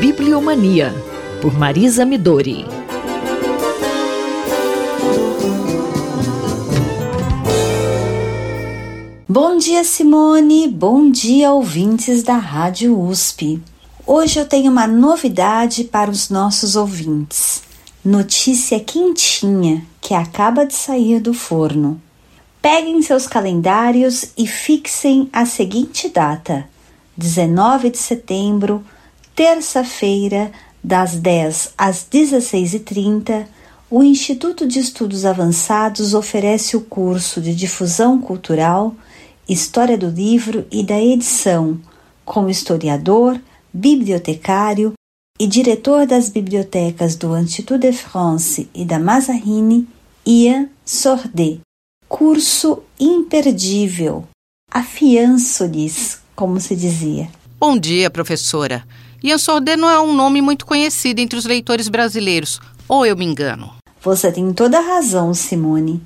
Bibliomania, por Marisa Midori. Bom dia, Simone. Bom dia, ouvintes da Rádio USP. Hoje eu tenho uma novidade para os nossos ouvintes. Notícia quentinha que acaba de sair do forno. Peguem seus calendários e fixem a seguinte data: 19 de setembro terça-feira, das 10 às 16h30, o Instituto de Estudos Avançados oferece o curso de Difusão Cultural, História do Livro e da Edição, com historiador, bibliotecário e diretor das bibliotecas do Institut de France e da Mazarine, Ian Sordet. Curso imperdível. Afianço-lhes, como se dizia. Bom dia, professora. Ian Sordet não é um nome muito conhecido entre os leitores brasileiros, ou eu me engano? Você tem toda a razão, Simone.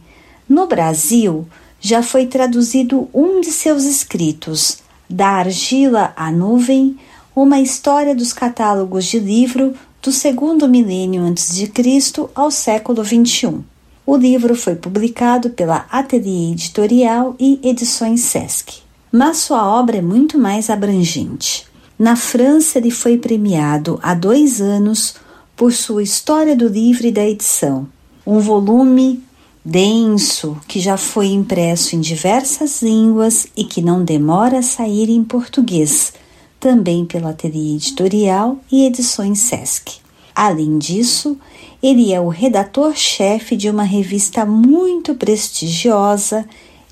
No Brasil, já foi traduzido um de seus escritos, Da Argila à Nuvem, uma história dos catálogos de livro do segundo milênio antes de Cristo ao século XXI. O livro foi publicado pela Ateliê Editorial e Edições Sesc. Mas sua obra é muito mais abrangente. Na França, ele foi premiado há dois anos por sua História do Livro e da Edição, um volume denso que já foi impresso em diversas línguas e que não demora a sair em português, também pela Ateliê Editorial e Edições Sesc. Além disso, ele é o redator-chefe de uma revista muito prestigiosa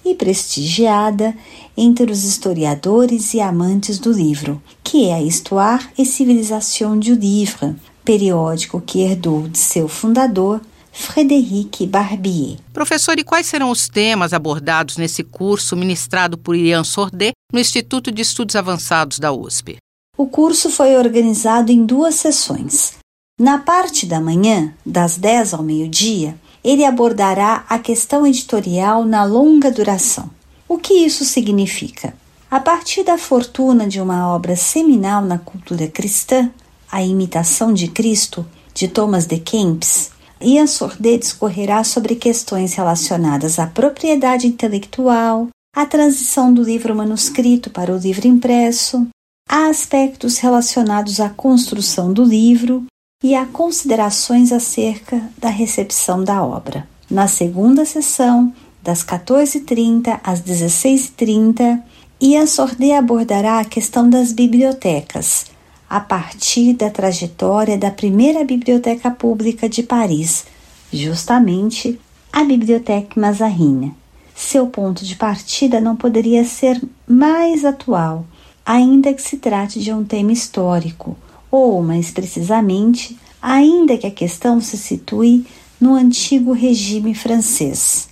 e prestigiada entre os historiadores e amantes do livro, que é a Histoire et Civilisation du Livre, periódico que herdou de seu fundador, Frédéric Barbier. Professor, e quais serão os temas abordados nesse curso ministrado por Ian Sordet no Instituto de Estudos Avançados da USP? O curso foi organizado em duas sessões. Na parte da manhã, das 10 ao meio-dia, ele abordará a questão editorial na longa duração. O que isso significa? A partir da fortuna de uma obra seminal na cultura cristã, A Imitação de Cristo, de Thomas de Kempis, Ian Sordet discorrerá sobre questões relacionadas à propriedade intelectual, à transição do livro manuscrito para o livro impresso, a aspectos relacionados à construção do livro e a considerações acerca da recepção da obra. Na segunda sessão, das 14h30 às 16h30, Ian Sordet abordará a questão das bibliotecas, a partir da trajetória da primeira biblioteca pública de Paris, justamente a Bibliothèque Mazarine. Seu ponto de partida não poderia ser mais atual, ainda que se trate de um tema histórico ou, mais precisamente, ainda que a questão se situe no antigo regime francês.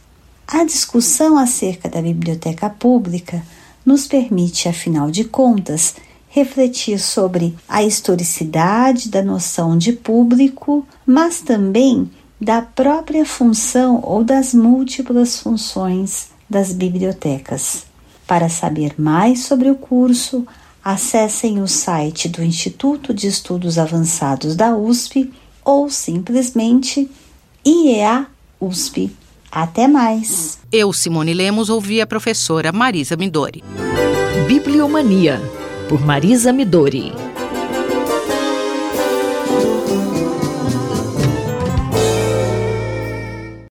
A discussão acerca da biblioteca pública nos permite, afinal de contas, refletir sobre a historicidade da noção de público, mas também da própria função ou das múltiplas funções das bibliotecas. Para saber mais sobre o curso, acessem o site do Instituto de Estudos Avançados da USP ou simplesmente IEA USP. Até mais! Eu, Simone Lemos, ouvi a professora Marisa Midori. Bibliomania, por Marisa Midori.